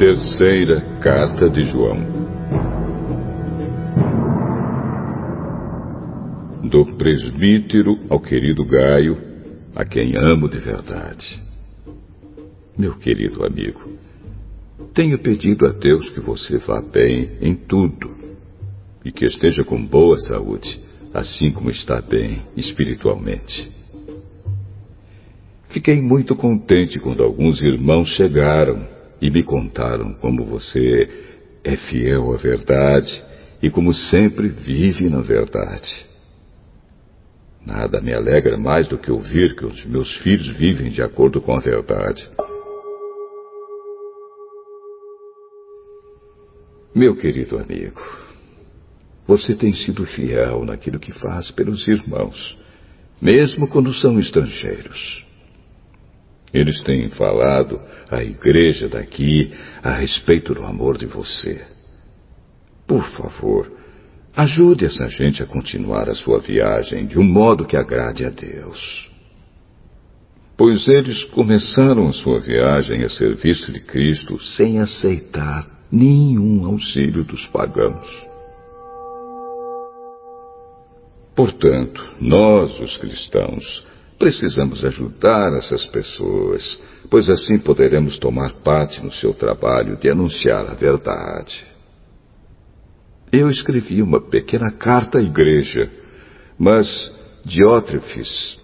Terceira Carta de João. Do presbítero ao querido Gaio, a quem amo de verdade. Meu querido amigo, tenho pedido a Deus que você vá bem em tudo e que esteja com boa saúde, assim como está bem espiritualmente. Fiquei muito contente quando alguns irmãos chegaram e me contaram como você é fiel à verdade e como sempre vive na verdade. Nada me alegra mais do que ouvir que os meus filhos vivem de acordo com a verdade. Meu querido amigo, você tem sido fiel naquilo que faz pelos irmãos, mesmo quando são estrangeiros. Eles têm falado à igreja daqui a respeito do amor de você. Por favor, ajude essa gente a continuar a sua viagem de um modo que agrade a Deus. Pois eles começaram a sua viagem a serviço de Cristo sem aceitar nenhum auxílio dos pagãos. Portanto, nós, os cristãos, precisamos ajudar essas pessoas, pois assim poderemos tomar parte no seu trabalho de anunciar a verdade. Eu escrevi uma pequena carta à igreja, mas Diótrefes,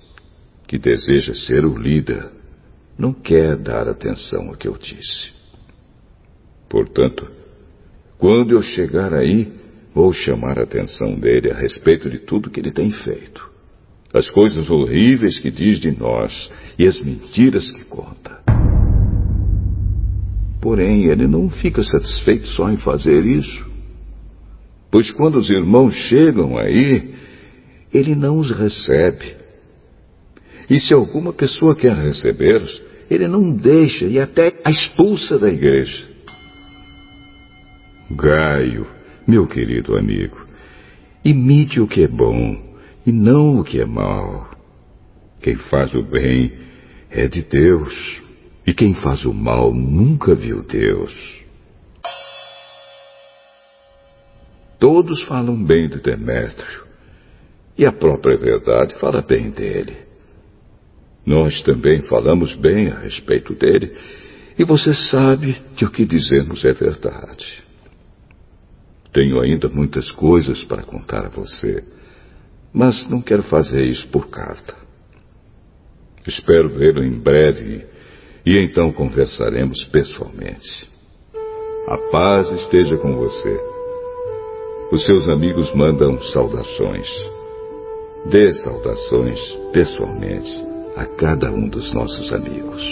que deseja ser o líder, não quer dar atenção ao que eu disse. Portanto, quando eu chegar aí, Vou chamar a atenção dele a respeito de tudo que ele tem feito. As coisas horríveis que diz de nós e as mentiras que conta. Porém, ele não fica satisfeito só em fazer isso. Pois quando os irmãos chegam aí, ele não os recebe. E se alguma pessoa quer recebê-los, ele não deixa e até a expulsa da igreja. Gaio meu querido amigo, imite o que é bom e não o que é mal. Quem faz o bem é de Deus, e quem faz o mal nunca viu Deus. Todos falam bem de Demétrio, e a própria verdade fala bem dele. Nós também falamos bem a respeito dele, e você sabe que o que dizemos é verdade. Tenho ainda muitas coisas para contar a você, mas não quero fazer isso por carta. Espero vê-lo em breve e então conversaremos pessoalmente. A paz esteja com você. Os seus amigos mandam saudações. Dê saudações pessoalmente a cada um dos nossos amigos.